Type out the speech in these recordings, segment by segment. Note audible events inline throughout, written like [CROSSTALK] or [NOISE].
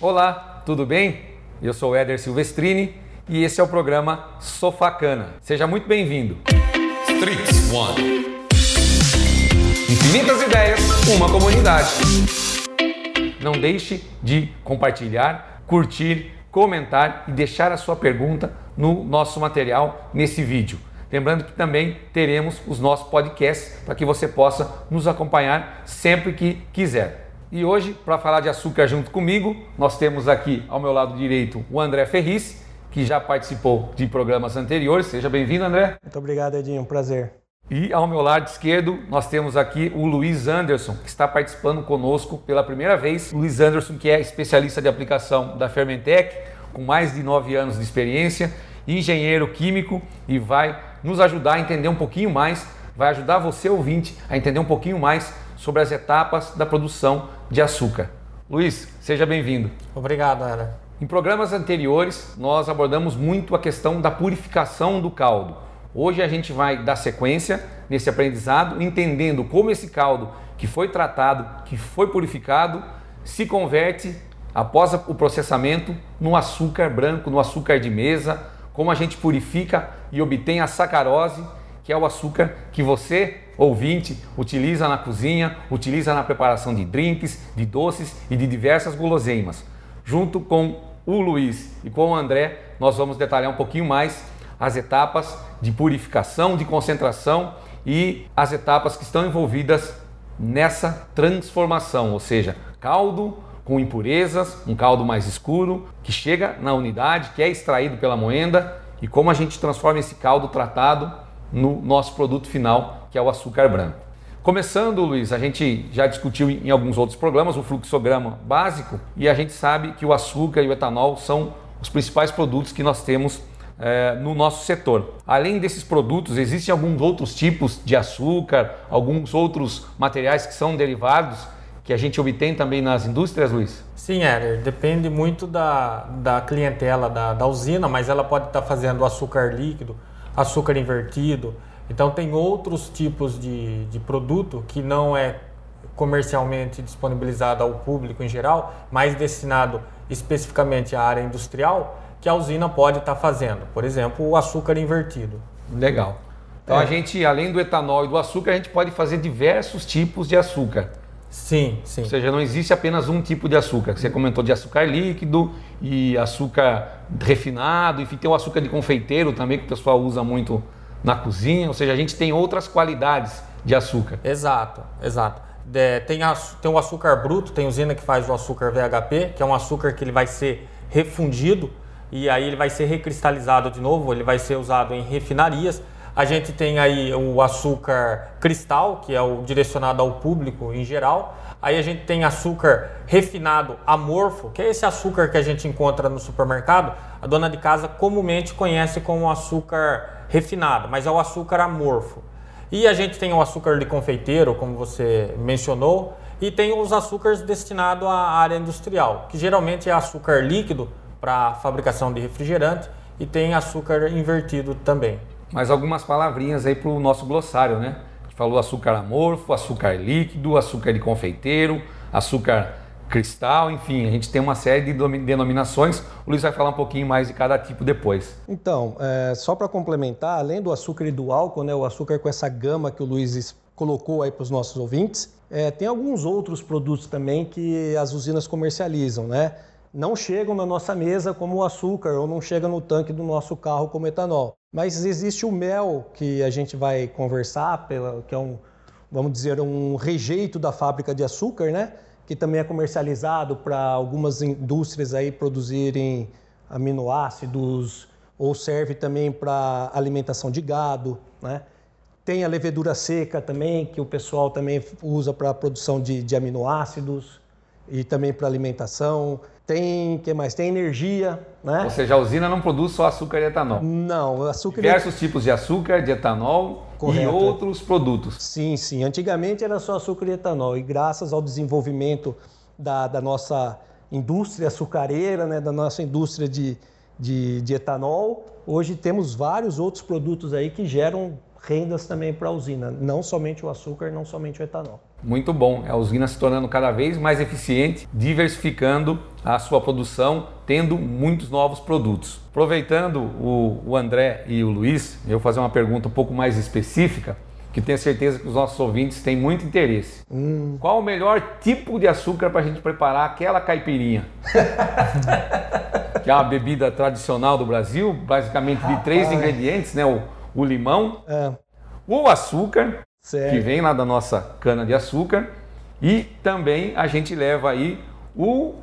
Olá, tudo bem? Eu sou o Éder Silvestrini e esse é o programa Sofacana. Seja muito bem-vindo. Streets One. Infinitas ideias, uma comunidade. Não deixe de compartilhar, curtir, comentar e deixar a sua pergunta no nosso material nesse vídeo. Lembrando que também teremos os nossos podcasts para que você possa nos acompanhar sempre que quiser. E hoje, para falar de açúcar junto comigo, nós temos aqui ao meu lado direito o André Ferris, que já participou de programas anteriores. Seja bem-vindo, André. Muito obrigado, Edinho. Um prazer. E ao meu lado esquerdo, nós temos aqui o Luiz Anderson, que está participando conosco pela primeira vez. Luiz Anderson, que é especialista de aplicação da Fermentec, com mais de nove anos de experiência, engenheiro químico e vai nos ajudar a entender um pouquinho mais, vai ajudar você, ouvinte, a entender um pouquinho mais sobre as etapas da produção de açúcar. Luiz, seja bem-vindo. Obrigado, Ana. Em programas anteriores, nós abordamos muito a questão da purificação do caldo. Hoje a gente vai dar sequência nesse aprendizado, entendendo como esse caldo que foi tratado, que foi purificado, se converte após o processamento no açúcar branco, no açúcar de mesa, como a gente purifica e obtém a sacarose, que é o açúcar que você, ouvinte, utiliza na cozinha, utiliza na preparação de drinks, de doces e de diversas guloseimas. Junto com o Luiz e com o André, nós vamos detalhar um pouquinho mais as etapas de purificação, de concentração e as etapas que estão envolvidas nessa transformação, ou seja, caldo com impurezas, um caldo mais escuro que chega na unidade, que é extraído pela moenda e como a gente transforma esse caldo tratado no nosso produto final, que é o açúcar branco. Começando, Luiz, a gente já discutiu em alguns outros programas o fluxograma básico e a gente sabe que o açúcar e o etanol são os principais produtos que nós temos é, no nosso setor. Além desses produtos, existem alguns outros tipos de açúcar, alguns outros materiais que são derivados que a gente obtém também nas indústrias, Luiz? Sim, Éder. Depende muito da, da clientela da, da usina, mas ela pode estar fazendo açúcar líquido, açúcar invertido. Então, tem outros tipos de, de produto que não é comercialmente disponibilizado ao público em geral, mas destinado especificamente à área industrial, que a usina pode estar fazendo. Por exemplo, o açúcar invertido. Legal. Então, é. a gente, além do etanol e do açúcar, a gente pode fazer diversos tipos de açúcar. Sim, sim. Ou seja, não existe apenas um tipo de açúcar. Você comentou de açúcar líquido e açúcar refinado, enfim, tem o açúcar de confeiteiro também que o pessoal usa muito na cozinha. Ou seja, a gente tem outras qualidades de açúcar. Exato, exato. É, tem, a, tem o açúcar bruto, tem usina que faz o açúcar VHP, que é um açúcar que ele vai ser refundido e aí ele vai ser recristalizado de novo, ele vai ser usado em refinarias. A gente tem aí o açúcar cristal, que é o direcionado ao público em geral. Aí a gente tem açúcar refinado amorfo, que é esse açúcar que a gente encontra no supermercado. A dona de casa comumente conhece como açúcar refinado, mas é o açúcar amorfo. E a gente tem o açúcar de confeiteiro, como você mencionou, e tem os açúcares destinados à área industrial, que geralmente é açúcar líquido para fabricação de refrigerante e tem açúcar invertido também mais algumas palavrinhas aí para o nosso glossário, né? A gente falou açúcar amorfo, açúcar líquido, açúcar de confeiteiro, açúcar cristal, enfim, a gente tem uma série de denominações. O Luiz vai falar um pouquinho mais de cada tipo depois. Então, é, só para complementar, além do açúcar e do álcool, né, o açúcar com essa gama que o Luiz colocou aí para os nossos ouvintes, é, tem alguns outros produtos também que as usinas comercializam, né? Não chegam na nossa mesa como o açúcar ou não chegam no tanque do nosso carro como etanol. Mas existe o mel que a gente vai conversar, que é um, vamos dizer, um rejeito da fábrica de açúcar, né? Que também é comercializado para algumas indústrias aí produzirem aminoácidos ou serve também para alimentação de gado, né? Tem a levedura seca também, que o pessoal também usa para a produção de, de aminoácidos e também para alimentação. Tem, que mais? Tem energia, né? Ou seja, a usina não produz só açúcar e etanol. Não, açúcar Diversos e... tipos de açúcar, de etanol Correto. e outros produtos. Sim, sim. Antigamente era só açúcar e etanol e graças ao desenvolvimento da, da nossa indústria açucareira, né, da nossa indústria de, de, de etanol, hoje temos vários outros produtos aí que geram rendas também para a usina, não somente o açúcar, não somente o etanol. Muito bom. A usina se tornando cada vez mais eficiente, diversificando a sua produção, tendo muitos novos produtos. Aproveitando o, o André e o Luiz, eu vou fazer uma pergunta um pouco mais específica, que tenho certeza que os nossos ouvintes têm muito interesse. Hum. Qual o melhor tipo de açúcar para a gente preparar aquela caipirinha? [LAUGHS] que é uma bebida tradicional do Brasil, basicamente de três ingredientes, né? O, o limão, é. o açúcar Certo. que vem lá da nossa cana de açúcar e também a gente leva aí o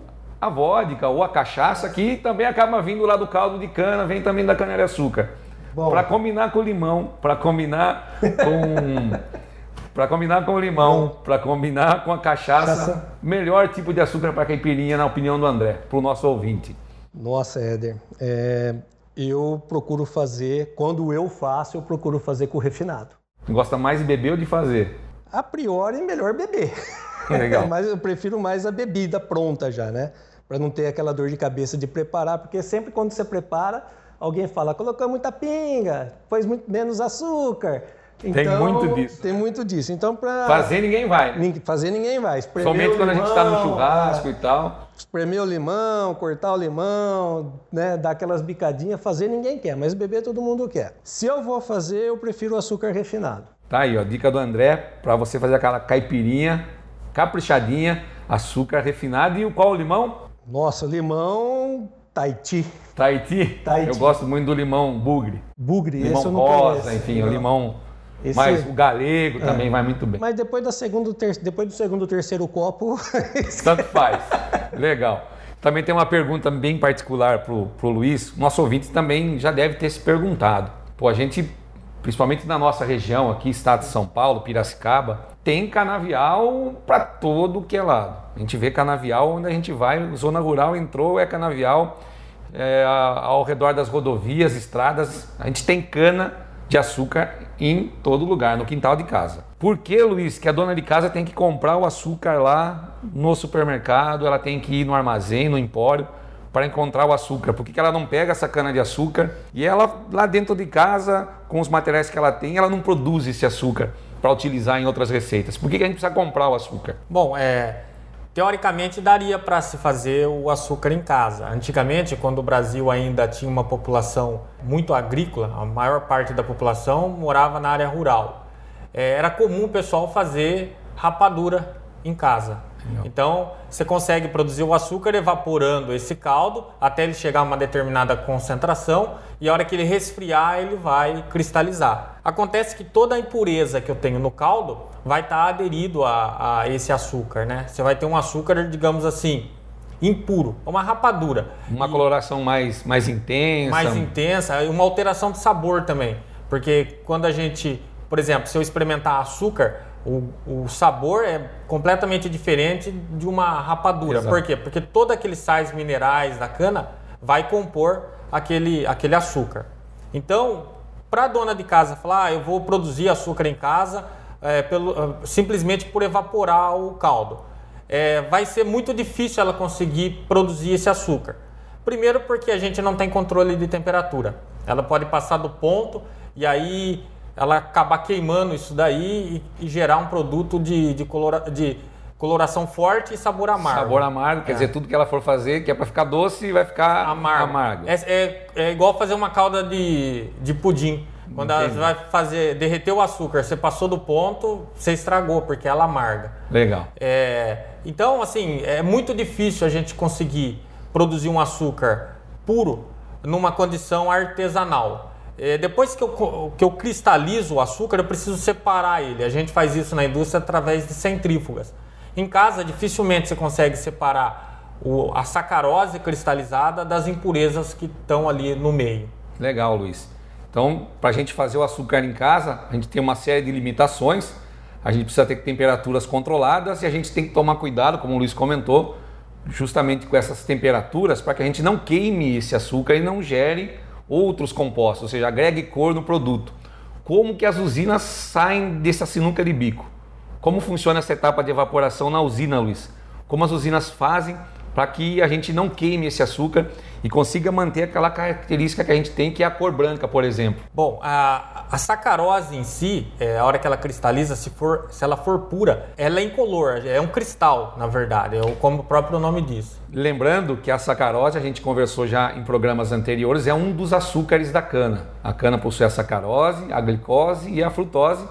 a vodka ou a cachaça que também acaba vindo lá do caldo de cana, vem também da cana de açúcar. Para combinar com o limão, para combinar com [LAUGHS] para combinar com o limão, para combinar com a cachaça, melhor tipo de açúcar para caipirinha na opinião do André, para o nosso ouvinte. Nossa, Éder, é, eu procuro fazer, quando eu faço, eu procuro fazer com refinado. Gosta mais de beber ou de fazer? A priori, melhor beber. Legal. [LAUGHS] Mas eu prefiro mais a bebida pronta já, né? Para não ter aquela dor de cabeça de preparar, porque sempre quando você prepara, alguém fala, colocou muita pinga, pôs muito menos açúcar. Então, tem muito disso. Tem muito disso. Então, para fazer ninguém vai. Fazer ninguém vai. Espremer Somente quando a gente está no churrasco é, e tal. Espremer o limão, cortar o limão, né, dar aquelas bicadinhas, fazer ninguém quer, mas beber todo mundo quer. Se eu vou fazer, eu prefiro o açúcar refinado. Tá aí, ó, dica do André para você fazer aquela caipirinha caprichadinha, açúcar refinado e o qual o limão? Nossa, limão Tahiti. Tahiti? Tahiti. Eu gosto muito do limão bugre. Bugre, limão esse eu não rosa, conheço. enfim, o limão esse... Mas o galego é. também vai muito bem. Mas depois, da segundo, ter... depois do segundo, terceiro copo. [LAUGHS] Tanto faz. Legal. Também tem uma pergunta bem particular para o Luiz. Nosso ouvinte também já deve ter se perguntado. Pô, a gente, principalmente na nossa região aqui, estado de São Paulo, Piracicaba, tem canavial para todo que é lado. A gente vê canavial onde a gente vai, zona rural entrou, é canavial. É, ao redor das rodovias, estradas, a gente tem cana de açúcar em todo lugar, no quintal de casa. Por que, Luiz, que a dona de casa tem que comprar o açúcar lá no supermercado, ela tem que ir no armazém, no empório, para encontrar o açúcar? Por que, que ela não pega essa cana de açúcar e ela, lá dentro de casa, com os materiais que ela tem, ela não produz esse açúcar para utilizar em outras receitas? Por que, que a gente precisa comprar o açúcar? Bom, é, Teoricamente daria para se fazer o açúcar em casa. Antigamente, quando o Brasil ainda tinha uma população muito agrícola, a maior parte da população morava na área rural. É, era comum o pessoal fazer rapadura em casa. Então, você consegue produzir o açúcar evaporando esse caldo até ele chegar a uma determinada concentração e a hora que ele resfriar, ele vai cristalizar. Acontece que toda a impureza que eu tenho no caldo vai estar tá aderido a, a esse açúcar, né? Você vai ter um açúcar, digamos assim, impuro, uma rapadura. Uma e coloração mais, mais intensa. Mais intensa, e uma alteração de sabor também. Porque quando a gente, por exemplo, se eu experimentar açúcar, o, o sabor é completamente diferente de uma rapadura. Exato. Por quê? Porque todos aqueles sais minerais da cana vai compor aquele, aquele açúcar. Então, para a dona de casa falar, ah, eu vou produzir açúcar em casa é, pelo, simplesmente por evaporar o caldo, é, vai ser muito difícil ela conseguir produzir esse açúcar. Primeiro porque a gente não tem controle de temperatura. Ela pode passar do ponto e aí ela acabar queimando isso daí e, e gerar um produto de, de, colora, de, coloração forte e sabor amargo. Sabor amargo, quer é. dizer, tudo que ela for fazer, que é para ficar doce, vai ficar amargo. amargo. É, é, é, igual fazer uma calda de, de pudim. Quando Entendi. ela vai fazer, derreter o açúcar, você passou do ponto, você estragou, porque ela amarga. Legal. É, então, assim, é muito difícil a gente conseguir produzir um açúcar puro numa condição artesanal. É, depois que eu, que eu cristalizo o açúcar, eu preciso separar ele. A gente faz isso na indústria através de centrífugas. Em casa, dificilmente você consegue separar o, a sacarose cristalizada das impurezas que estão ali no meio. Legal, Luiz. Então, para a gente fazer o açúcar em casa, a gente tem uma série de limitações. A gente precisa ter temperaturas controladas e a gente tem que tomar cuidado, como o Luiz comentou, justamente com essas temperaturas, para que a gente não queime esse açúcar e não gere outros compostos, ou seja, agregue cor no produto. Como que as usinas saem dessa sinuca de bico? Como funciona essa etapa de evaporação na usina, Luiz? Como as usinas fazem para que a gente não queime esse açúcar e consiga manter aquela característica que a gente tem, que é a cor branca, por exemplo? Bom, a, a sacarose em si, é, a hora que ela cristaliza, se, for, se ela for pura, ela é incolor, é um cristal, na verdade, é como o próprio nome diz. Lembrando que a sacarose, a gente conversou já em programas anteriores, é um dos açúcares da cana. A cana possui a sacarose, a glicose e a frutose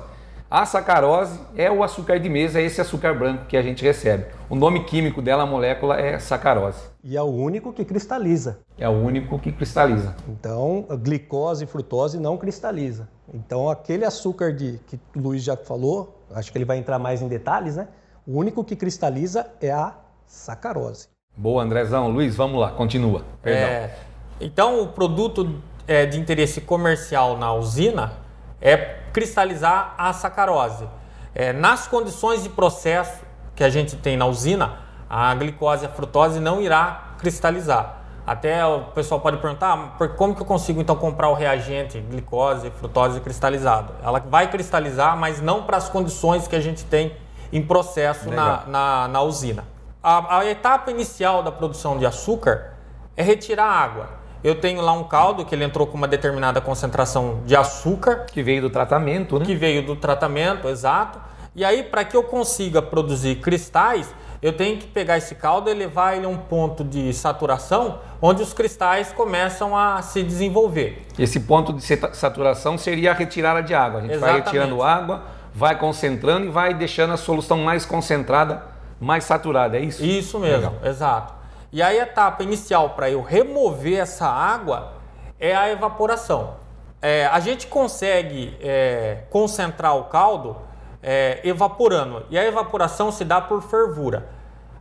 a sacarose é o açúcar de mesa, é esse açúcar branco que a gente recebe. O nome químico dela, a molécula, é sacarose. E é o único que cristaliza. É o único que cristaliza. Então, a glicose e frutose não cristaliza. Então, aquele açúcar de que o Luiz já falou, acho que ele vai entrar mais em detalhes, né? O único que cristaliza é a sacarose. Boa, Andrezão. Luiz, vamos lá, continua. Perdão. É, então, o produto é, de interesse comercial na usina é cristalizar a sacarose. É, nas condições de processo que a gente tem na usina, a glicose e a frutose não irá cristalizar. Até o pessoal pode perguntar, ah, por como que eu consigo então comprar o reagente glicose e frutose cristalizado? Ela vai cristalizar, mas não para as condições que a gente tem em processo na, na, na, usina. A, a etapa inicial da produção de açúcar é retirar a água eu tenho lá um caldo que ele entrou com uma determinada concentração de açúcar. Que veio do tratamento, né? Que veio do tratamento, exato. E aí, para que eu consiga produzir cristais, eu tenho que pegar esse caldo e levar ele a um ponto de saturação onde os cristais começam a se desenvolver. Esse ponto de saturação seria a retirada de água. A gente Exatamente. vai retirando água, vai concentrando e vai deixando a solução mais concentrada, mais saturada, é isso? Isso mesmo, Legal. exato. E a etapa inicial para eu remover essa água é a evaporação. É, a gente consegue é, concentrar o caldo é, evaporando e a evaporação se dá por fervura.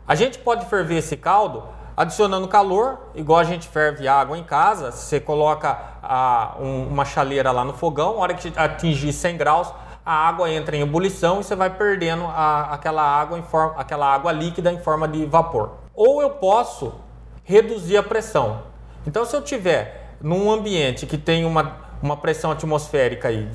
A gente pode ferver esse caldo adicionando calor, igual a gente ferve água em casa. Você coloca a, um, uma chaleira lá no fogão, a hora que atingir 100 graus, a água entra em ebulição e você vai perdendo a, aquela, água em forma, aquela água líquida em forma de vapor ou eu posso reduzir a pressão. Então, se eu tiver num ambiente que tem uma, uma pressão atmosférica aí,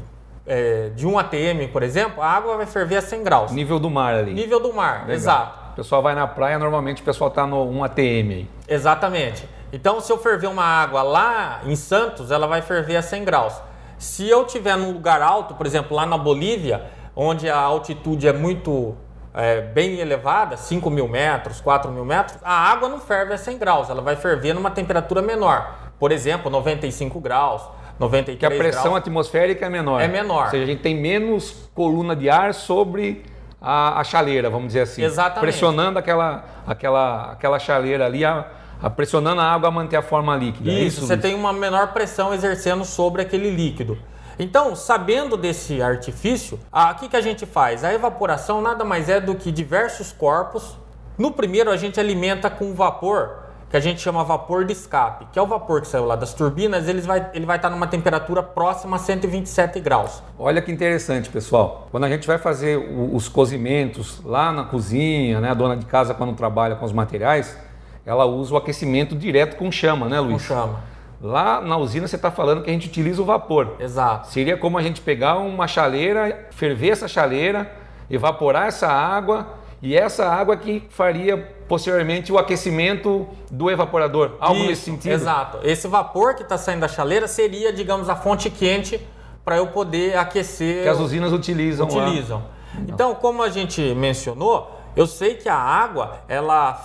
é, de 1 atm, por exemplo, a água vai ferver a 100 graus. Nível do mar ali. Nível do mar, Legal. exato. O pessoal vai na praia, normalmente o pessoal está no 1 atm aí. Exatamente. Então, se eu ferver uma água lá em Santos, ela vai ferver a 100 graus. Se eu tiver num lugar alto, por exemplo, lá na Bolívia, onde a altitude é muito é, bem elevada, 5 mil metros, 4 mil metros, a água não ferve a 100 graus, ela vai ferver numa temperatura menor. Por exemplo, 95 graus, 93 Que a pressão graus. atmosférica é menor. É menor. Ou seja, a gente tem menos coluna de ar sobre a, a chaleira, vamos dizer assim. Exatamente. Pressionando aquela, aquela, aquela chaleira ali, a, a pressionando a água a manter a forma líquida. Isso, é isso você tem uma menor pressão exercendo sobre aquele líquido. Então, sabendo desse artifício, o que, que a gente faz? A evaporação nada mais é do que diversos corpos. No primeiro, a gente alimenta com vapor, que a gente chama vapor de escape, que é o vapor que saiu lá das turbinas, ele vai, ele vai estar numa temperatura próxima a 127 graus. Olha que interessante, pessoal. Quando a gente vai fazer os cozimentos lá na cozinha, né, a dona de casa quando trabalha com os materiais, ela usa o aquecimento direto com chama, né, Luiz? Com chama. Lá na usina você está falando que a gente utiliza o vapor. Exato. Seria como a gente pegar uma chaleira, ferver essa chaleira, evaporar essa água e essa água que faria posteriormente o aquecimento do evaporador. Algo Isso, nesse sentido. Exato. Esse vapor que está saindo da chaleira seria, digamos, a fonte quente para eu poder aquecer. Que as usinas utilizam. Utilizam. Lá. Então, como a gente mencionou, eu sei que a água ela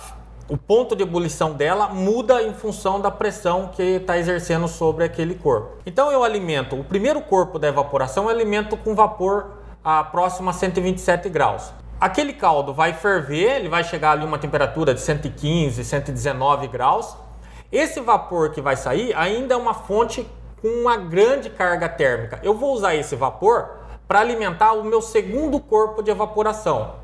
o ponto de ebulição dela muda em função da pressão que está exercendo sobre aquele corpo. Então eu alimento, o primeiro corpo da evaporação eu alimento com vapor a próximo a 127 graus. Aquele caldo vai ferver, ele vai chegar ali uma temperatura de 115, 119 graus. Esse vapor que vai sair ainda é uma fonte com uma grande carga térmica. Eu vou usar esse vapor para alimentar o meu segundo corpo de evaporação.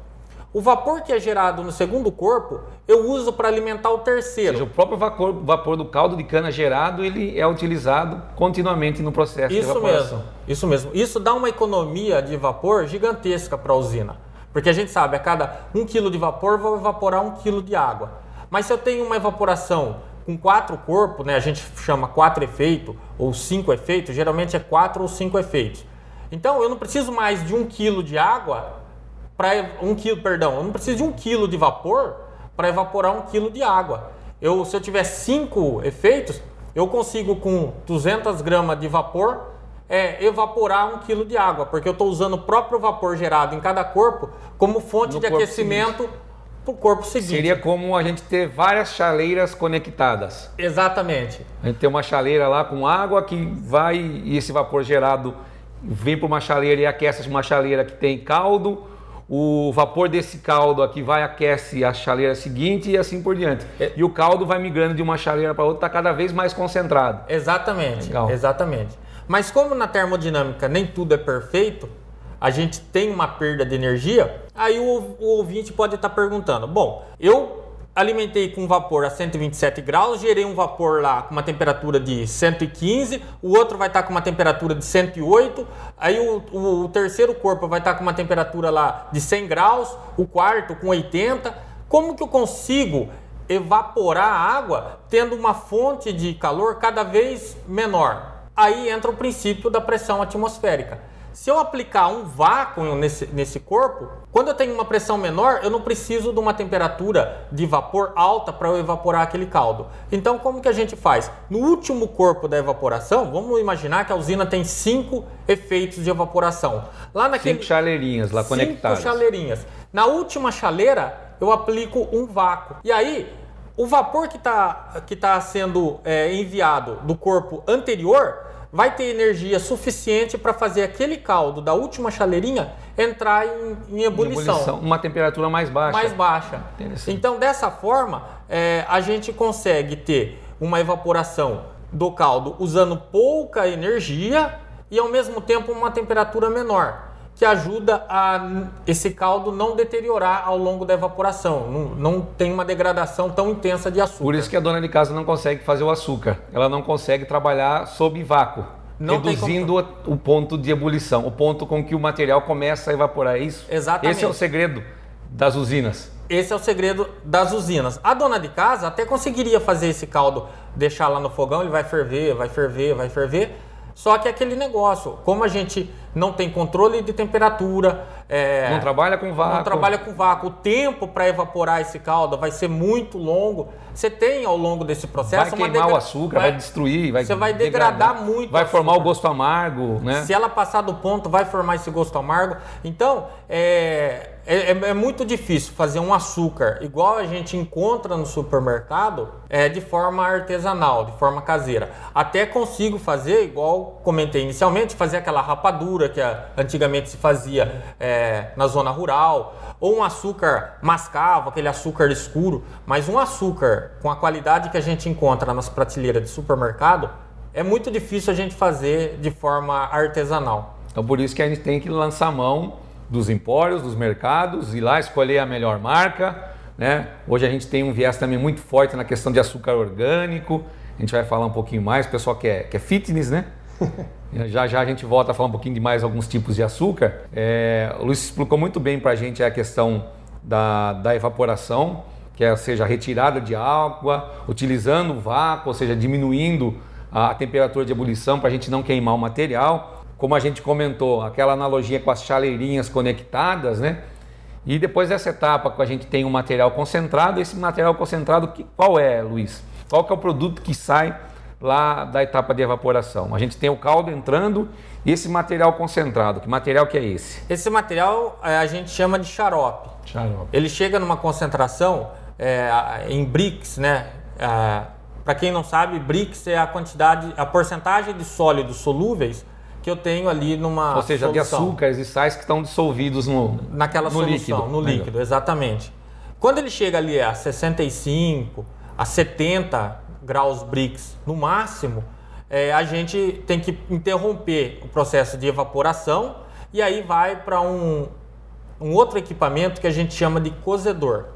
O vapor que é gerado no segundo corpo, eu uso para alimentar o terceiro. Ou seja, o próprio vapor, vapor, do caldo de cana gerado, ele é utilizado continuamente no processo isso de evaporação. Mesmo, isso mesmo. Isso dá uma economia de vapor gigantesca para a usina. Porque a gente sabe, a cada um quilo de vapor, vou evaporar um quilo de água. Mas se eu tenho uma evaporação com quatro corpos, né, a gente chama quatro efeitos ou cinco efeitos, geralmente é quatro ou cinco efeitos. Então eu não preciso mais de um quilo de água para um quilo, perdão, eu não preciso de um quilo de vapor para evaporar um quilo de água. Eu, se eu tiver cinco efeitos, eu consigo com 200 gramas de vapor é, evaporar um quilo de água, porque eu estou usando o próprio vapor gerado em cada corpo como fonte no de aquecimento para o corpo seguinte. Seria como a gente ter várias chaleiras conectadas. Exatamente. A gente tem uma chaleira lá com água que vai e esse vapor gerado vem para uma chaleira e aquece uma chaleira que tem caldo. O vapor desse caldo aqui vai aquece a chaleira seguinte e assim por diante. É. E o caldo vai migrando de uma chaleira para outra, está cada vez mais concentrado. Exatamente. Legal. Exatamente. Mas como na termodinâmica nem tudo é perfeito, a gente tem uma perda de energia, aí o, o ouvinte pode estar tá perguntando: bom, eu alimentei com vapor a 127 graus, gerei um vapor lá com uma temperatura de 115, o outro vai estar tá com uma temperatura de 108, aí o, o, o terceiro corpo vai estar tá com uma temperatura lá de 100 graus, o quarto com 80. Como que eu consigo evaporar a água tendo uma fonte de calor cada vez menor? Aí entra o princípio da pressão atmosférica. Se eu aplicar um vácuo nesse, nesse corpo, quando eu tenho uma pressão menor, eu não preciso de uma temperatura de vapor alta para eu evaporar aquele caldo. Então, como que a gente faz? No último corpo da evaporação, vamos imaginar que a usina tem cinco efeitos de evaporação. Lá naquele, cinco chaleirinhas lá conectadas. Cinco chaleirinhas. Na última chaleira, eu aplico um vácuo. E aí, o vapor que está que tá sendo é, enviado do corpo anterior vai ter energia suficiente para fazer aquele caldo da última chaleirinha entrar em, em, ebulição. ebulição. Uma temperatura mais baixa. Mais baixa. Então, dessa forma, é, a gente consegue ter uma evaporação do caldo usando pouca energia e ao mesmo tempo uma temperatura menor que ajuda a esse caldo não deteriorar ao longo da evaporação, não, não, tem uma degradação tão intensa de açúcar. Por isso que a dona de casa não consegue fazer o açúcar, ela não consegue trabalhar sob vácuo. Não reduzindo como... o ponto de ebulição, o ponto com que o material começa a evaporar, é isso? Exatamente. Esse é o segredo das usinas. Esse é o segredo das usinas. A dona de casa até conseguiria fazer esse caldo, deixar lá no fogão, ele vai ferver, vai ferver, vai ferver, só que é aquele negócio, como a gente não tem controle de temperatura, é, não trabalha com vácuo, não trabalha com vácuo, o tempo para evaporar esse caldo vai ser muito longo. Você tem ao longo desse processo vai queimar o açúcar, vai, vai, destruir, vai você vai degradar, degradar muito, vai formar o gosto amargo, né? Se ela passar do ponto, vai formar esse gosto amargo. Então é é, é, é, muito difícil fazer um açúcar igual a gente encontra no supermercado é, de forma artesanal, de forma caseira. Até consigo fazer, igual comentei inicialmente, fazer aquela rapadura que antigamente se fazia é, na zona rural, ou um açúcar mascavo, aquele açúcar escuro, mas um açúcar com a qualidade que a gente encontra nas prateleiras de supermercado é muito difícil a gente fazer de forma artesanal. Então por isso que a gente tem que lançar mão dos empórios, dos mercados, ir lá escolher a melhor marca. Né? Hoje a gente tem um viés também muito forte na questão de açúcar orgânico. A gente vai falar um pouquinho mais, o pessoal que é, que é fitness, né? [LAUGHS] já já a gente volta a falar um pouquinho de mais alguns tipos de açúcar. É, o Luiz explicou muito bem para a gente a questão da, da evaporação, que é, seja, a retirada de água, utilizando o vácuo, ou seja, diminuindo a temperatura de ebulição para a gente não queimar o material como a gente comentou, aquela analogia com as chaleirinhas conectadas, né? E depois dessa etapa que a gente tem um material concentrado, esse material concentrado, qual é, Luiz? Qual que é o produto que sai lá da etapa de evaporação? A gente tem o caldo entrando e esse material concentrado, que material que é esse? Esse material é, a gente chama de xarope. Xarope. Ele chega numa concentração é, em bricks, né? É, Para quem não sabe, bricks é a quantidade, a porcentagem de sólidos solúveis que eu tenho ali numa Ou seja, solução. de açúcares e sais que estão dissolvidos no naquela no solução, líquido. no líquido, exatamente. Quando ele chega ali a 65, a 70 graus Brix no máximo, é, a gente tem que interromper o processo de evaporação e aí vai para um, um outro equipamento que a gente chama de cozedor.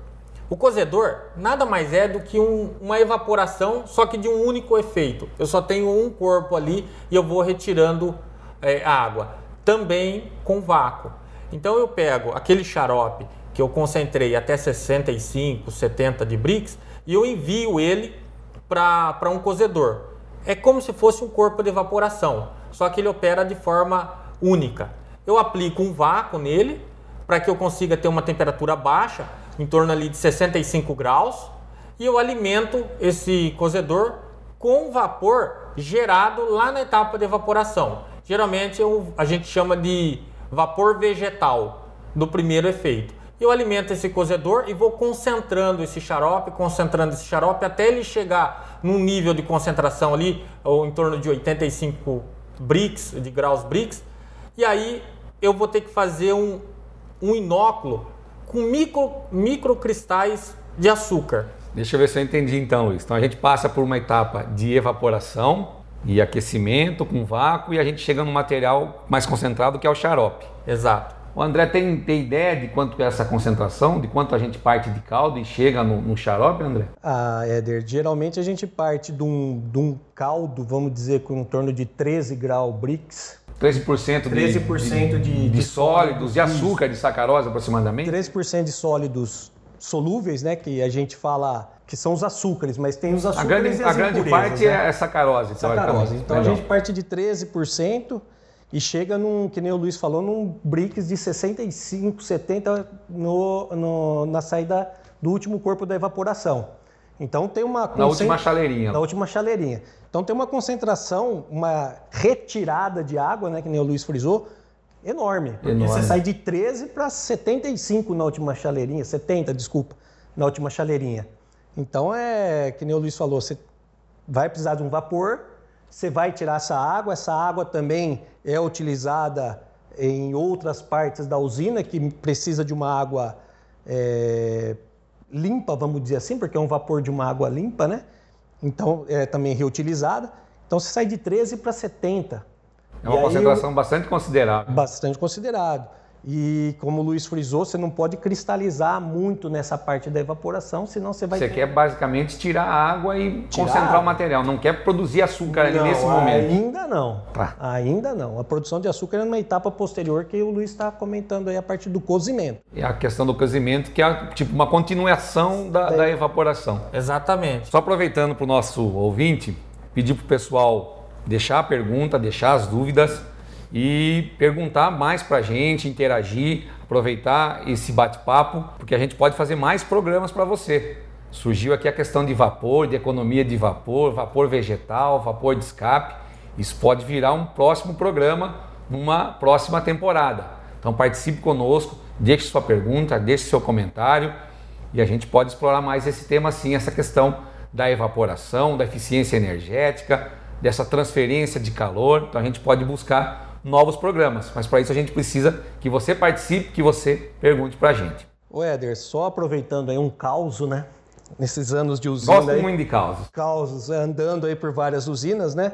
O cozedor nada mais é do que um, uma evaporação, só que de um único efeito. Eu só tenho um corpo ali e eu vou retirando é, água, também com vácuo. Então eu pego aquele xarope que eu concentrei até 65, 70 de Brix e eu envio ele para um cozedor. É como se fosse um corpo de evaporação, só que ele opera de forma única. Eu aplico um vácuo nele para que eu consiga ter uma temperatura baixa, em torno ali de 65 graus, e eu alimento esse cozedor com vapor gerado lá na etapa de evaporação. Geralmente eu, a gente chama de vapor vegetal do primeiro efeito. Eu alimento esse cozedor e vou concentrando esse xarope, concentrando esse xarope até ele chegar num nível de concentração ali, ou em torno de 85 bricks, de graus bricks. E aí eu vou ter que fazer um, um inóculo com micro, microcristais de açúcar. Deixa eu ver se eu entendi então, Luiz. Então a gente passa por uma etapa de evaporação e aquecimento com vácuo e a gente chega no material mais concentrado que é o xarope. Exato. O André tem, tem ideia de quanto é essa concentração, de quanto a gente parte de caldo e chega no, no xarope, André? Ah, Éder, geralmente a gente parte de um, de um caldo, vamos dizer, com em torno de 13 graus Brix. 13% de, 13% de, de, de, sólidos, de açúcar, de sacarose aproximadamente? 13% de sólidos solúveis, né, que a gente fala que são os açúcares, mas tem os açúcares a grande, e as A grande parte né? é sacarose, sacarose. Então Legal. a gente parte de 13% e chega num, que nem o Luiz falou, num BRICS de 65, 70 no, no, na saída do último corpo da evaporação. Então tem uma na última chaleirinha. Na última chaleirinha. Então tem uma concentração, uma retirada de água, né, que nem o Luiz frisou, enorme. enorme. Você sai de 13 para 75 na última chaleirinha, 70, desculpa, na última chaleirinha. Então é que nem o Luiz falou, você vai precisar de um vapor, você vai tirar essa água, essa água também é utilizada em outras partes da usina que precisa de uma água é, limpa, vamos dizer assim, porque é um vapor de uma água limpa, né? Então é também reutilizada. Então você sai de 13 para 70. É uma e concentração aí, bastante considerável. Bastante considerado. E como o Luiz frisou, você não pode cristalizar muito nessa parte da evaporação, senão você vai. Você ter... quer basicamente tirar a água e tirar concentrar água. o material, não quer produzir açúcar não, ali nesse momento. Ainda não. Tá. Ainda não. A produção de açúcar é numa etapa posterior que o Luiz está comentando aí a parte do cozimento. É a questão do cozimento, que é tipo uma continuação da, da evaporação. Exatamente. Só aproveitando para o nosso ouvinte, pedir para o pessoal deixar a pergunta, deixar as dúvidas e perguntar mais para a gente, interagir, aproveitar esse bate-papo, porque a gente pode fazer mais programas para você. Surgiu aqui a questão de vapor, de economia de vapor, vapor vegetal, vapor de escape. Isso pode virar um próximo programa numa próxima temporada. Então participe conosco, deixe sua pergunta, deixe seu comentário e a gente pode explorar mais esse tema sim, essa questão da evaporação, da eficiência energética, dessa transferência de calor. Então a gente pode buscar novos programas. Mas para isso a gente precisa que você participe, que você pergunte para a gente. O Éder, só aproveitando aí um caos, né? Nesses anos de usina. Gosto aí, muito de causos. Causos, andando aí por várias usinas, né?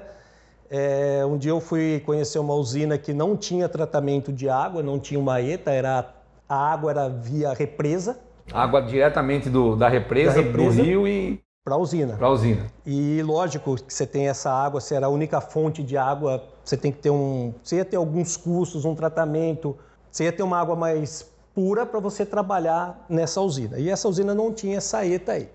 É, um dia eu fui conhecer uma usina que não tinha tratamento de água, não tinha uma ETA, era, a água era via represa. Água diretamente do, da represa, da represa do rio e para a usina. Para a usina. E lógico que você tem essa água, se era a única fonte de água, você tem que ter um. Você ia ter alguns custos, um tratamento, você ia ter uma água mais pura para você trabalhar nessa usina. E essa usina não tinha essa ETA aí.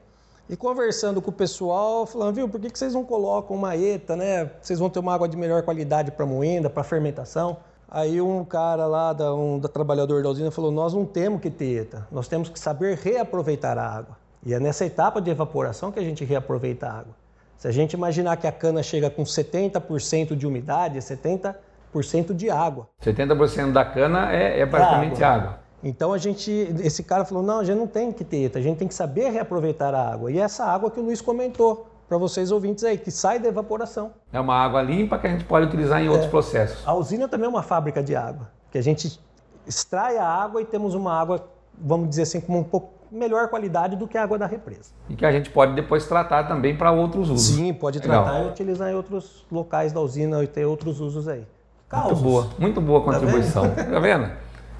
E conversando com o pessoal, falando, viu, por que, que vocês não colocam uma ETA, né? Vocês vão ter uma água de melhor qualidade para moenda, para fermentação. Aí um cara lá, da, um da trabalhador da usina, falou: Nós não temos que ter ETA, nós temos que saber reaproveitar a água. E é nessa etapa de evaporação que a gente reaproveita a água. Se a gente imaginar que a cana chega com 70% de umidade, 70% de água. 70% da cana é, é praticamente água. água. Então a gente, esse cara falou, não, a gente não tem que ter, a gente tem que saber reaproveitar a água. E é essa água que o Luiz comentou para vocês ouvintes aí, que sai da evaporação. É uma água limpa que a gente pode utilizar em outros é, processos. A usina também é uma fábrica de água, que a gente extrai a água e temos uma água, vamos dizer assim, como um pouco melhor qualidade do que a água da represa. E que a gente pode depois tratar também para outros usos. Sim, pode Legal. tratar e utilizar em outros locais da usina e ter outros usos aí. Causos. Muito boa, muito boa tá contribuição. Tá vendo? Tá vendo?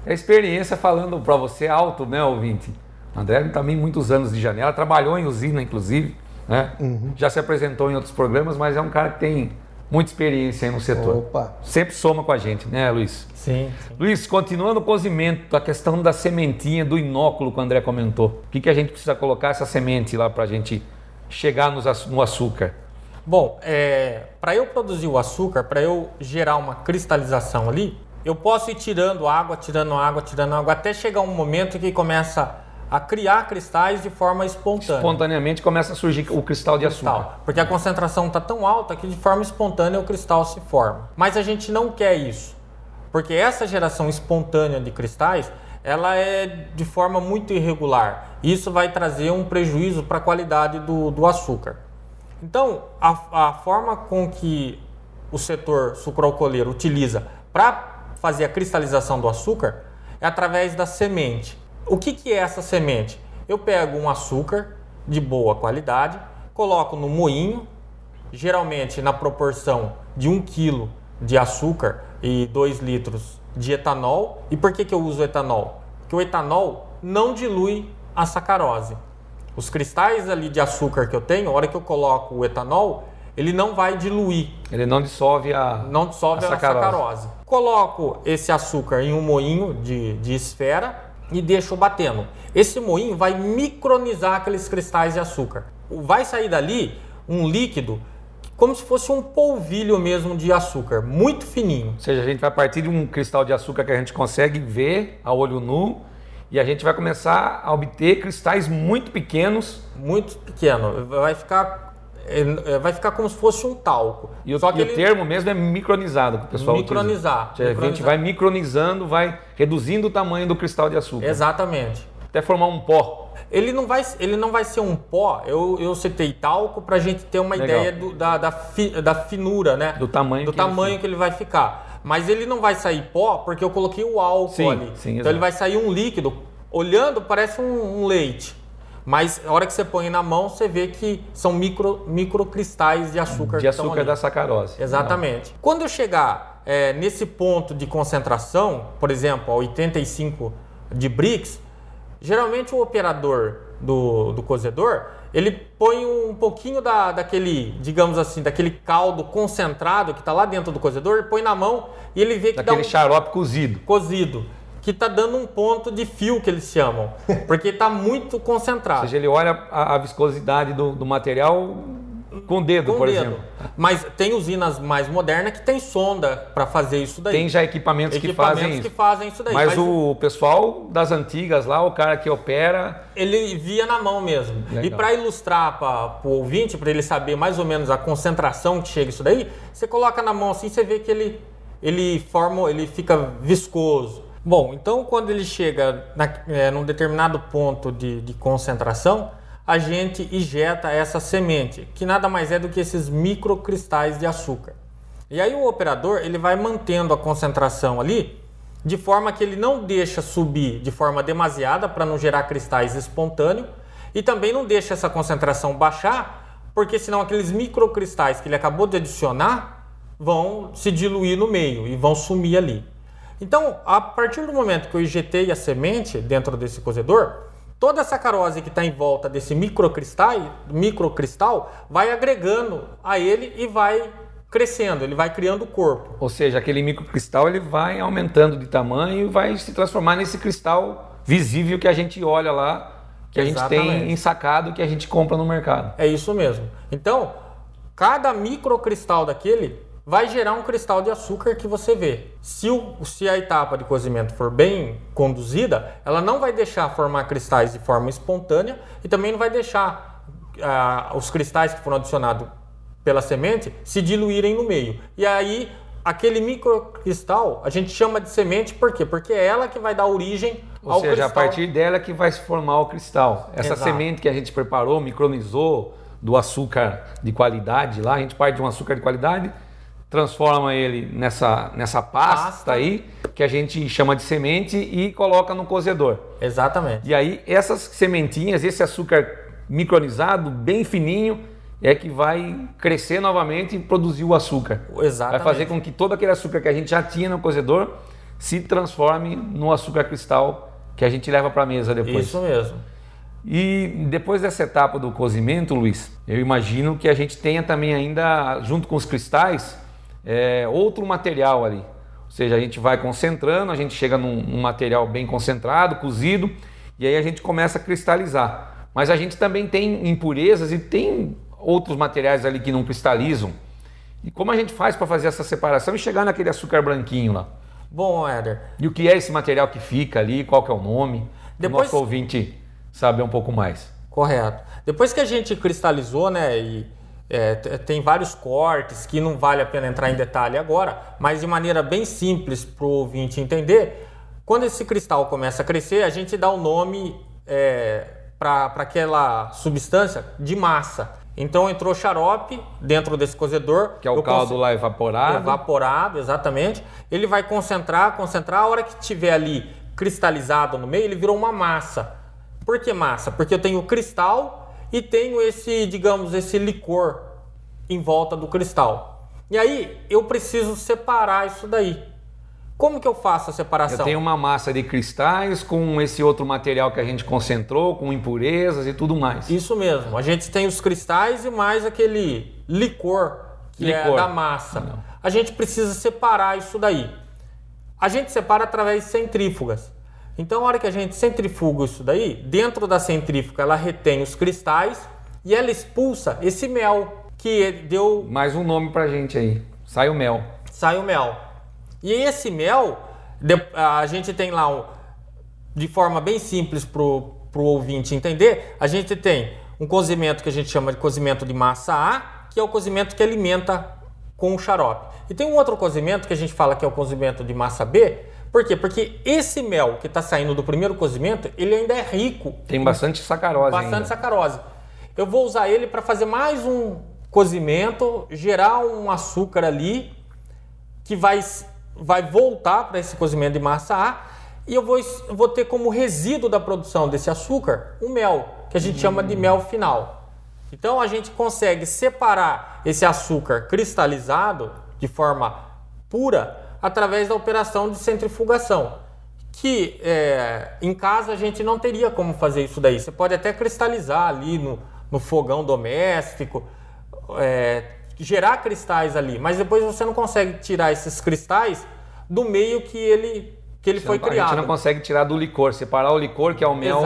É experiência falando para você alto, né, ouvinte? André também muitos anos de janela, trabalhou em usina, inclusive, né? Uhum. Já se apresentou em outros programas, mas é um cara que tem muita experiência aí no setor. Opa. Sempre soma com a gente, né, Luiz? Sim, sim. Luiz, continuando o cozimento, a questão da sementinha, do inóculo que o André comentou. O que, que a gente precisa colocar essa semente lá para a gente chegar no açúcar? Bom, é, para eu produzir o açúcar, para eu gerar uma cristalização ali, eu posso ir tirando água, tirando água, tirando água, até chegar um momento que começa a criar cristais de forma espontânea. Espontaneamente começa a surgir o cristal de cristal, açúcar. Porque a concentração está tão alta que de forma espontânea o cristal se forma. Mas a gente não quer isso. Porque essa geração espontânea de cristais, ela é de forma muito irregular. Isso vai trazer um prejuízo para a qualidade do, do açúcar. Então, a, a forma com que o setor sucroalcooleiro utiliza para fazer a cristalização do açúcar é através da semente. O que, que é essa semente? Eu pego um açúcar de boa qualidade, coloco no moinho, geralmente na proporção de 1 kg de açúcar e 2 litros de etanol. E por que, que eu uso etanol? Porque o etanol não dilui a sacarose. Os cristais ali de açúcar que eu tenho, a hora que eu coloco o etanol, ele não vai diluir. Ele não dissolve a Não dissolve a, sacarose. a sacarose. Coloco esse açúcar em um moinho de, de esfera e deixo batendo. Esse moinho vai micronizar aqueles cristais de açúcar. Vai sair dali um líquido como se fosse um polvilho mesmo de açúcar, muito fininho. Ou seja, a gente vai partir de um cristal de açúcar que a gente consegue ver a olho nu e a gente vai começar a obter cristais muito pequenos. Muito pequeno. Vai ficar vai ficar como se fosse um talco. E, o, Só que e ele... o termo mesmo é micronizado, que o pessoal Micronizar. micronizar. A gente vai micronizando, vai reduzindo o tamanho do cristal de açúcar. Exatamente. Até formar um pó. Ele não vai, ele não vai ser um pó, eu, eu citei talco para a gente ter uma Legal. ideia do, da, da, fi, da, finura, né? Do tamanho, do que, tamanho ele que ele vai ficar. Mas ele não vai sair pó porque eu coloquei o álcool sim, ali. Sim, então exato. ele vai sair um líquido. Olhando, parece um, um leite. Mas a hora que você põe na mão, você vê que são micro, microcristais de açúcar. De açúcar da sacarose. Exatamente. Não. Quando eu chegar é, nesse ponto de concentração, por exemplo, a 85 de BRICS, geralmente o operador do, do cozedor, ele põe um pouquinho da, daquele, digamos assim, daquele caldo concentrado que está lá dentro do cozedor, ele põe na mão e ele vê que Daquele dá um... xarope cozido. Cozido que está dando um ponto de fio que eles chamam, porque está muito concentrado. Ou seja, ele olha a, a viscosidade do, do, material com o dedo, com por dedo. exemplo. Mas tem usinas mais modernas que tem sonda para fazer isso daí. Tem já equipamentos, equipamentos que fazem isso. que fazem isso daí. Mas, mas, o pessoal das antigas lá, o cara que opera... Ele via na mão mesmo. Legal. E para ilustrar para o ouvinte, para ele saber mais ou menos a concentração que chega isso daí, você coloca na mão assim, você vê que ele, ele forma, ele fica viscoso. Bom, então quando ele chega na, é, num determinado ponto de, de concentração, a gente injeta essa semente, que nada mais é do que esses microcristais de açúcar. E aí o operador ele vai mantendo a concentração ali, de forma que ele não deixa subir de forma demasiada para não gerar cristais espontâneos e também não deixa essa concentração baixar, porque senão aqueles microcristais que ele acabou de adicionar vão se diluir no meio e vão sumir ali. Então, a partir do momento que eu injetei a semente dentro desse cozedor, toda a sacarose que está em volta desse microcristal, microcristal vai agregando a ele e vai crescendo, ele vai criando o corpo. Ou seja, aquele microcristal ele vai aumentando de tamanho e vai se transformar nesse cristal visível que a gente olha lá, que a gente tem ensacado, que a gente compra no mercado. É isso mesmo. Então, cada microcristal daquele vai gerar um cristal de açúcar que você vê. Se, o, se a etapa de cozimento for bem conduzida, ela não vai deixar formar cristais de forma espontânea e também não vai deixar ah, os cristais que foram adicionados pela semente se diluírem no meio. E aí, aquele microcristal a gente chama de semente por quê? Porque é ela que vai dar origem Ou ao seja, cristal. a partir dela que vai se formar o cristal. Essa Exato. semente que a gente preparou, micronizou do açúcar de qualidade lá, a gente parte de um açúcar de qualidade transforma ele nessa, nessa pasta, pasta, aí, que a gente chama de semente, e coloca no cozedor. Exatamente. E aí, essas sementinhas, esse açúcar micronizado, bem fininho, é que vai crescer novamente e produzir o açúcar. Exatamente. Vai fazer com que todo aquele açúcar que a gente já tinha no cozedor se transforme no açúcar cristal que a gente leva para a mesa depois. Isso mesmo. E depois dessa etapa do cozimento, Luiz, eu imagino que a gente tenha também ainda, junto com os cristais, é, outro material ali. Ou seja, a gente vai concentrando, a gente chega num, num material bem concentrado, cozido, e aí a gente começa a cristalizar. Mas a gente também tem impurezas e tem outros materiais ali que não cristalizam. E como a gente faz para fazer essa separação e chegar naquele açúcar branquinho lá? Bom, Éder. E o que é esse material que fica ali? Qual que é o nome? Depois... O nosso ouvinte saber um pouco mais. Correto. Depois que a gente cristalizou, né, e é, tem vários cortes que não vale a pena entrar em detalhe agora, mas de maneira bem simples para o ouvinte entender, quando esse cristal começa a crescer, a gente dá o nome é, para aquela substância de massa. Então entrou xarope dentro desse cozedor. Que é o caldo lá evaporado. Evaporado, exatamente. Ele vai concentrar, concentrar. A hora que tiver ali cristalizado no meio, ele virou uma massa. Por que massa? Porque eu tenho o cristal e tenho esse, digamos, esse licor em volta do cristal. E aí eu preciso separar isso daí. Como que eu faço a separação? Eu tenho uma massa de cristais com esse outro material que a gente concentrou, com impurezas e tudo mais. Isso mesmo. A gente tem os cristais e mais aquele licor que é licor. é da massa. Não. A gente precisa separar isso daí. A gente separa através de centrífugas. Então, a hora que a gente centrifuga isso daí, dentro da centrífuga ela retém os cristais e ela expulsa esse mel que deu. Mais um nome pra gente aí. Sai o mel. Sai o mel. E esse mel, a gente tem lá, um, de forma bem simples para o ouvinte entender, a gente tem um cozimento que a gente chama de cozimento de massa A, que é o cozimento que alimenta com o xarope. E tem um outro cozimento que a gente fala que é o cozimento de massa B, por quê? Porque esse mel que está saindo do primeiro cozimento, ele ainda é rico. Tem bastante sacarose Bastante ainda. sacarose. Eu vou usar ele para fazer mais um cozimento, gerar um açúcar ali que vai vai voltar para esse cozimento de massa A e eu vou, vou ter como resíduo da produção desse açúcar o mel, que a gente chama de mel final. Então a gente consegue separar esse açúcar cristalizado de forma pura através da operação de centrifugação. Que é, em casa a gente não teria como fazer isso daí. Você pode até cristalizar ali no, no fogão doméstico, é, gerar cristais ali, mas depois você não consegue tirar esses cristais do meio que ele que ele foi não, criado. A gente não consegue tirar do licor, separar o licor, que é o mel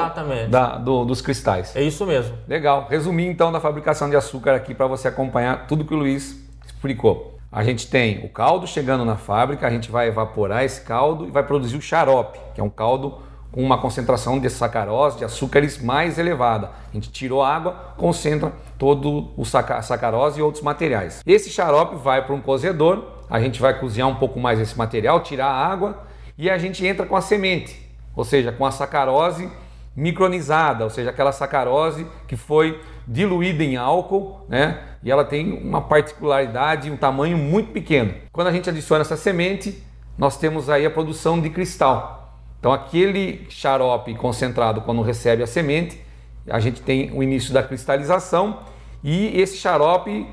da, do, dos cristais. É isso mesmo. Legal. Resumir então da fabricação de açúcar aqui para você acompanhar tudo que o Luiz explicou. A gente tem o caldo chegando na fábrica, a gente vai evaporar esse caldo e vai produzir o xarope, que é um caldo com uma concentração de sacarose, de açúcares mais elevada. A gente tirou a água, concentra todo o sacarose e outros materiais. Esse xarope vai para um cozedor, a gente vai cozinhar um pouco mais esse material, tirar a água e a gente entra com a semente, ou seja, com a sacarose micronizada, ou seja, aquela sacarose que foi diluída em álcool, né? E ela tem uma particularidade, um tamanho muito pequeno. Quando a gente adiciona essa semente, nós temos aí a produção de cristal. Então, aquele xarope concentrado, quando recebe a semente, a gente tem o início da cristalização e esse xarope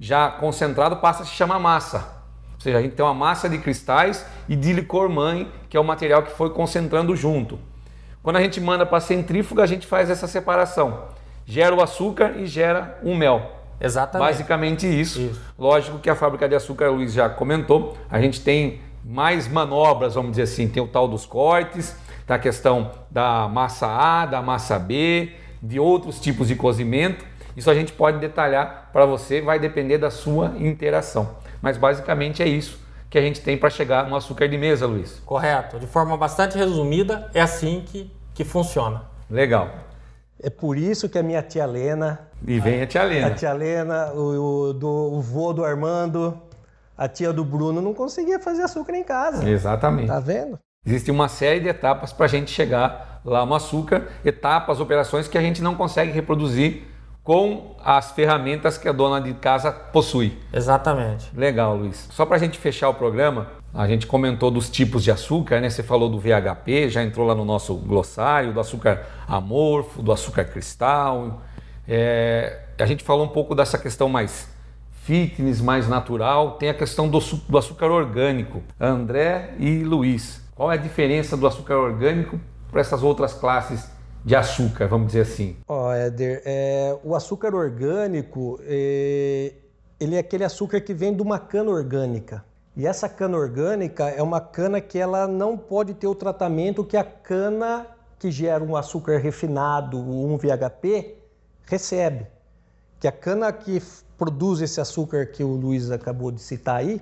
já concentrado passa a se chamar massa. Ou seja, a gente tem uma massa de cristais e de licor mãe, que é o material que foi concentrando junto. Quando a gente manda para a centrífuga, a gente faz essa separação. Gera o açúcar e gera o mel. Exatamente. Basicamente isso. isso. Lógico que a fábrica de açúcar, o Luiz já comentou, a gente tem mais manobras, vamos dizer assim. Tem o tal dos cortes, tá a questão da massa A, da massa B, de outros tipos de cozimento. Isso a gente pode detalhar para você, vai depender da sua interação. Mas basicamente é isso que a gente tem para chegar no açúcar de mesa, Luiz. Correto. De forma bastante resumida, é assim que, que funciona. Legal. É por isso que a minha tia Lena. E vem a tia Lena. A tia Lena, o, o, do, o vô do Armando, a tia do Bruno não conseguia fazer açúcar em casa. Exatamente. Tá vendo? Existe uma série de etapas para a gente chegar lá no açúcar, etapas, operações que a gente não consegue reproduzir com as ferramentas que a dona de casa possui. Exatamente. Legal, Luiz. Só para a gente fechar o programa, a gente comentou dos tipos de açúcar, né? Você falou do VHP, já entrou lá no nosso glossário, do açúcar amorfo, do açúcar cristal. É, a gente falou um pouco dessa questão mais fitness, mais natural, tem a questão do, do açúcar orgânico. André e Luiz, qual é a diferença do açúcar orgânico para essas outras classes de açúcar, vamos dizer assim? Ó, oh, Éder, é, o açúcar orgânico, é, ele é aquele açúcar que vem de uma cana orgânica. E essa cana orgânica é uma cana que ela não pode ter o tratamento que a cana que gera um açúcar refinado, um VHP, recebe. Que a cana que produz esse açúcar que o Luiz acabou de citar aí,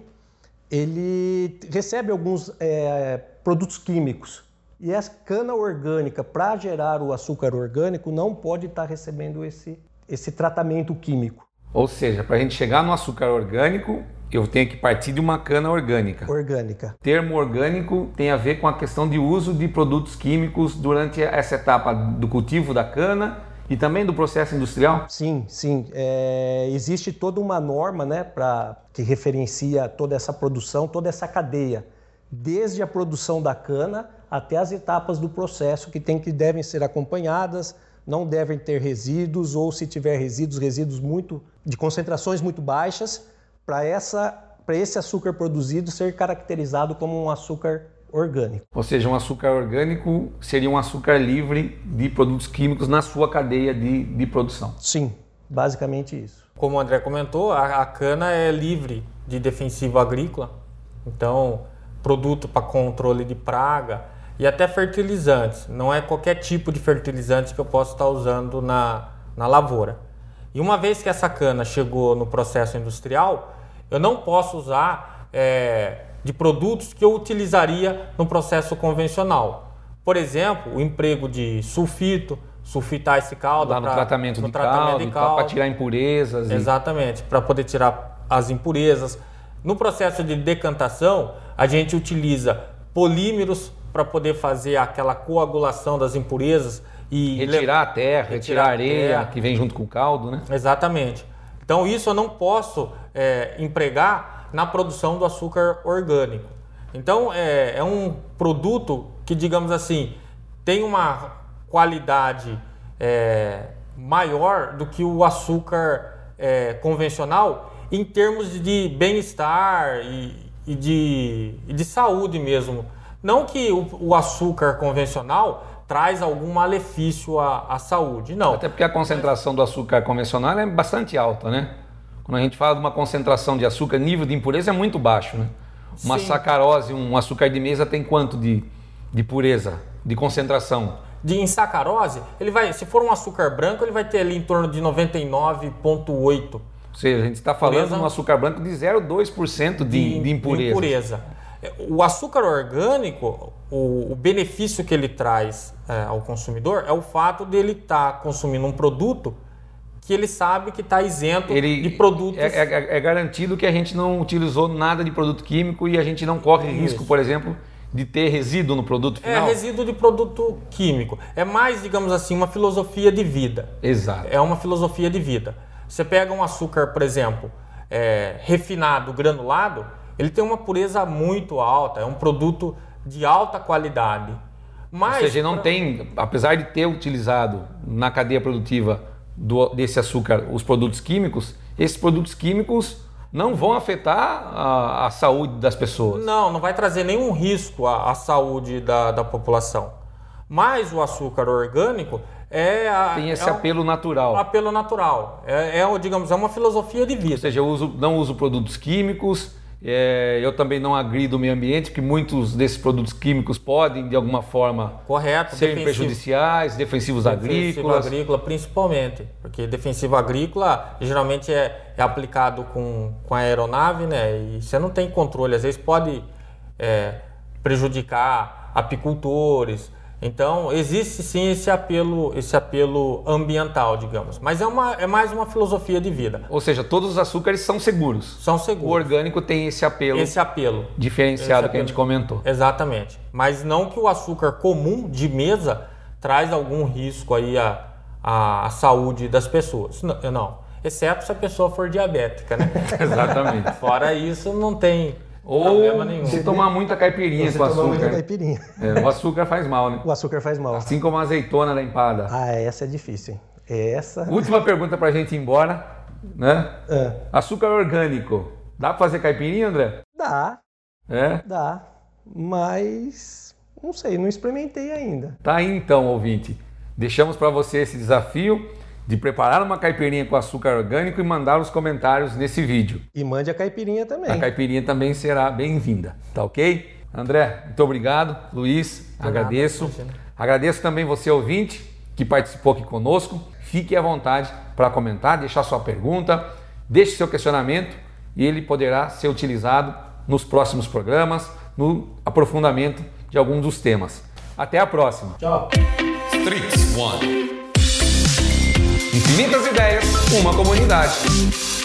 ele recebe alguns é, produtos químicos E essa cana orgânica, para gerar o açúcar orgânico, não pode estar tá recebendo esse, esse tratamento químico. Ou seja, para a gente chegar no açúcar orgânico, eu tenho que partir de uma cana orgânica. Orgânica. Termo orgânico tem a ver com a questão de uso de produtos químicos durante essa etapa do cultivo da cana e também do processo industrial? Sim, sim. É, existe toda uma norma né, pra, que referencia toda essa produção, toda essa cadeia, desde a produção da cana até as etapas do processo que, tem, que devem ser acompanhadas, não devem ter resíduos ou se tiver resíduos, resíduos muito de concentrações muito baixas para essa para esse açúcar produzido ser caracterizado como um açúcar orgânico. Ou seja, um açúcar orgânico seria um açúcar livre de produtos químicos na sua cadeia de, de produção. Sim, basicamente isso. Como o André comentou, a, a cana é livre de defensivo agrícola, então produto para controle de praga e até fertilizantes. Não é qualquer tipo de fertilizante que eu posso estar usando na, na lavoura. E uma vez que essa cana chegou no processo industrial, eu não posso usar é, de produtos que eu utilizaria no processo convencional. Por exemplo, o emprego de sulfito, sulfitar esse caldo. Lá no pra, tratamento, no de, tratamento caldo, para tirar impurezas. Exatamente, e... para poder tirar as impurezas. No processo de decantação, a gente utiliza polímeros para poder fazer aquela coagulação das impurezas e retirar a terra, retirar, retirar a areia terra. que vem junto com o caldo, né? Exatamente. Então isso eu não posso é, empregar na produção do açúcar orgânico. Então é, é um produto que, digamos assim, tem uma qualidade é, maior do que o açúcar é, convencional em termos de bem-estar e, e, de, e de saúde mesmo. Não que o, o açúcar convencional traz algum malefício à, à, saúde, não. Até porque a concentração do açúcar convencional é bastante alta, né? Quando a gente fala de uma concentração de açúcar, nível de impureza é muito baixo, né? Uma Sim. sacarose, um açúcar de mesa tem quanto de, de pureza, de concentração? De em sacarose, ele vai, se for um açúcar branco, ele vai ter ali em torno de 99,8. Ou seja, a gente está falando de um açúcar branco de 0,2% de, de, de impureza. De impureza. O açúcar orgânico, o, o benefício que ele traz é, ao consumidor é o fato dele estar tá consumindo um produto que ele sabe que está isento ele, de produtos. É, é, é, garantido que a gente não utilizou nada de produto químico e a gente não corre Isso. risco, por exemplo, de ter resíduo no produto é, final. É resíduo de produto químico. É mais, digamos assim, uma filosofia de vida. Exato. É uma filosofia de vida. Você pega um açúcar, por exemplo, é, refinado, granulado ele tem uma pureza muito alta, é um produto de alta qualidade. Mas, Ou seja, não pra... tem, apesar de ter utilizado na cadeia produtiva do, desse açúcar os produtos químicos, esses produtos químicos não vão afetar a, a saúde das pessoas. Não, não vai trazer nenhum risco à, à saúde da, da população. Mas o açúcar orgânico é a, tem esse é apelo natural. Apelo natural. É, é, digamos, é uma filosofia de vida. Ou seja, eu uso, não uso produtos químicos, é, eu também não agrido o meio ambiente, que muitos desses produtos químicos podem, de alguma forma, Correto, serem defensivo, prejudiciais, defensivos defensivo agrícolas. Agrícola, principalmente, porque defensivo agrícola geralmente é, é, aplicado com, com a aeronave, né? E você não tem controle, às vezes pode é, prejudicar apicultores, então, existe sim esse apelo, esse apelo ambiental, digamos. Mas é, uma, é mais uma filosofia de vida. Ou seja, todos os açúcares são seguros. São seguros. O orgânico tem esse apelo. Esse apelo. Diferenciado esse apelo. que a gente comentou. Exatamente. Mas não que o açúcar comum de mesa traz algum risco aí à, à saúde das pessoas. Não, não. Exceto se a pessoa for diabética, né? [LAUGHS] Exatamente. Fora isso, não tem ou se tomar muita caipirinha com açúcar. Muita caipirinha. É, o açúcar faz mal, né? O açúcar faz mal. Assim como a azeitona da empada. Ah, essa é difícil, hein? Essa. Última pergunta pra gente ir embora, né? É. Açúcar orgânico. Dá pra fazer caipirinha, André? Dá. É? Dá. Mas não sei, não experimentei ainda. Tá aí então, ouvinte. Deixamos para você esse desafio de preparar uma caipirinha com açúcar orgânico e mandar os comentários nesse vídeo. E mande a caipirinha também. A caipirinha também será bem-vinda, tá ok? André, muito obrigado. Luiz, De agradeço. Nada, agradeço também você, ouvinte, que participou aqui conosco. Fique à vontade para comentar, deixar sua pergunta, deixe seu questionamento e ele poderá ser utilizado nos próximos programas, no aprofundamento de alguns dos temas. Até a próxima. Tchau. Streets One. Infinitas ideias, uma comunidade.